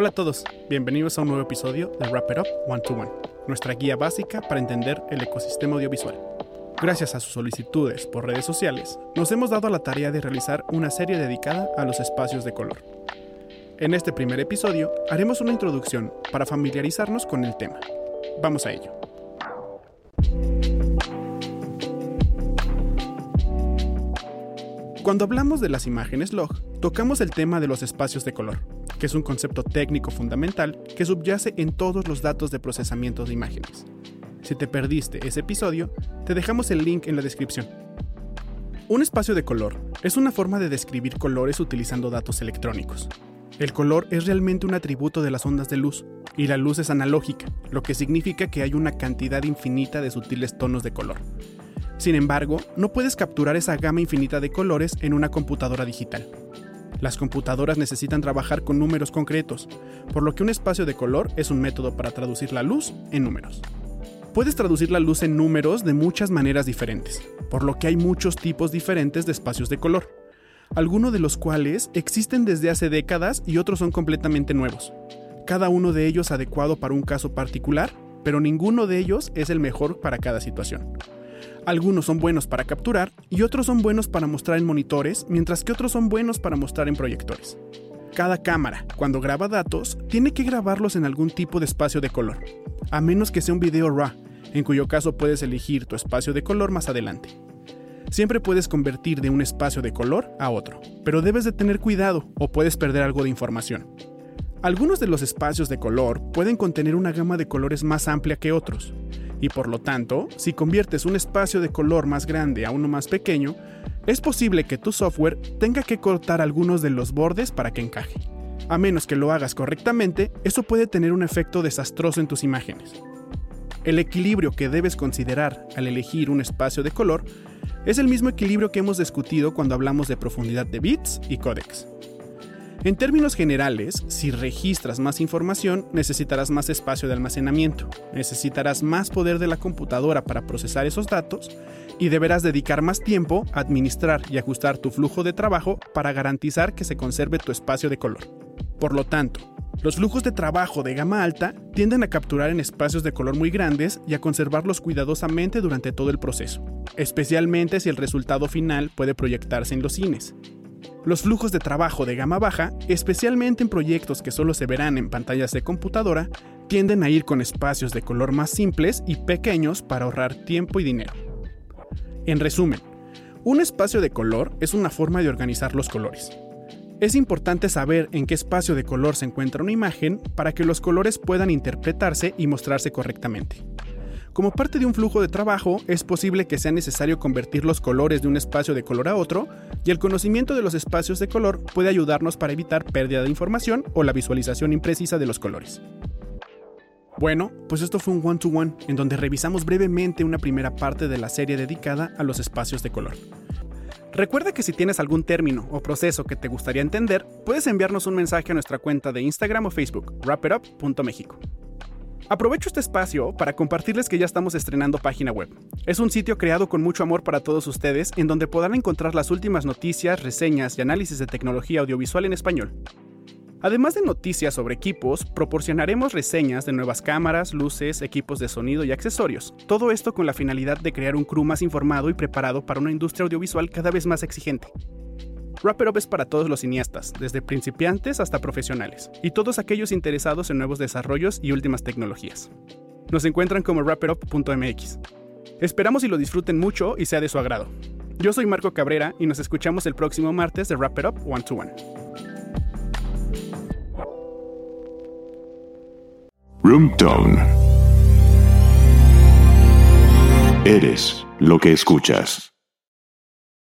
Hola a todos, bienvenidos a un nuevo episodio de Wrap It Up One to One, nuestra guía básica para entender el ecosistema audiovisual. Gracias a sus solicitudes por redes sociales, nos hemos dado a la tarea de realizar una serie dedicada a los espacios de color. En este primer episodio haremos una introducción para familiarizarnos con el tema. Vamos a ello. Cuando hablamos de las imágenes log, tocamos el tema de los espacios de color, que es un concepto técnico fundamental que subyace en todos los datos de procesamiento de imágenes. Si te perdiste ese episodio, te dejamos el link en la descripción. Un espacio de color es una forma de describir colores utilizando datos electrónicos. El color es realmente un atributo de las ondas de luz, y la luz es analógica, lo que significa que hay una cantidad infinita de sutiles tonos de color. Sin embargo, no puedes capturar esa gama infinita de colores en una computadora digital. Las computadoras necesitan trabajar con números concretos, por lo que un espacio de color es un método para traducir la luz en números. Puedes traducir la luz en números de muchas maneras diferentes, por lo que hay muchos tipos diferentes de espacios de color, algunos de los cuales existen desde hace décadas y otros son completamente nuevos, cada uno de ellos adecuado para un caso particular, pero ninguno de ellos es el mejor para cada situación. Algunos son buenos para capturar y otros son buenos para mostrar en monitores, mientras que otros son buenos para mostrar en proyectores. Cada cámara, cuando graba datos, tiene que grabarlos en algún tipo de espacio de color, a menos que sea un video RAW, en cuyo caso puedes elegir tu espacio de color más adelante. Siempre puedes convertir de un espacio de color a otro, pero debes de tener cuidado o puedes perder algo de información. Algunos de los espacios de color pueden contener una gama de colores más amplia que otros, y por lo tanto, si conviertes un espacio de color más grande a uno más pequeño, es posible que tu software tenga que cortar algunos de los bordes para que encaje. A menos que lo hagas correctamente, eso puede tener un efecto desastroso en tus imágenes. El equilibrio que debes considerar al elegir un espacio de color es el mismo equilibrio que hemos discutido cuando hablamos de profundidad de bits y códecs. En términos generales, si registras más información, necesitarás más espacio de almacenamiento, necesitarás más poder de la computadora para procesar esos datos y deberás dedicar más tiempo a administrar y ajustar tu flujo de trabajo para garantizar que se conserve tu espacio de color. Por lo tanto, los flujos de trabajo de gama alta tienden a capturar en espacios de color muy grandes y a conservarlos cuidadosamente durante todo el proceso, especialmente si el resultado final puede proyectarse en los cines. Los flujos de trabajo de gama baja, especialmente en proyectos que solo se verán en pantallas de computadora, tienden a ir con espacios de color más simples y pequeños para ahorrar tiempo y dinero. En resumen, un espacio de color es una forma de organizar los colores. Es importante saber en qué espacio de color se encuentra una imagen para que los colores puedan interpretarse y mostrarse correctamente. Como parte de un flujo de trabajo, es posible que sea necesario convertir los colores de un espacio de color a otro, y el conocimiento de los espacios de color puede ayudarnos para evitar pérdida de información o la visualización imprecisa de los colores. Bueno, pues esto fue un one-to-one, en donde revisamos brevemente una primera parte de la serie dedicada a los espacios de color. Recuerda que si tienes algún término o proceso que te gustaría entender, puedes enviarnos un mensaje a nuestra cuenta de Instagram o Facebook, wrapitup.mexico. Aprovecho este espacio para compartirles que ya estamos estrenando página web. Es un sitio creado con mucho amor para todos ustedes en donde podrán encontrar las últimas noticias, reseñas y análisis de tecnología audiovisual en español. Además de noticias sobre equipos, proporcionaremos reseñas de nuevas cámaras, luces, equipos de sonido y accesorios. Todo esto con la finalidad de crear un crew más informado y preparado para una industria audiovisual cada vez más exigente. Wrap Up es para todos los cineastas, desde principiantes hasta profesionales, y todos aquellos interesados en nuevos desarrollos y últimas tecnologías. Nos encuentran como wrapitup.mx. Esperamos y lo disfruten mucho y sea de su agrado. Yo soy Marco Cabrera y nos escuchamos el próximo martes de Wrap It Up One to One. Room Tone. Eres lo que escuchas.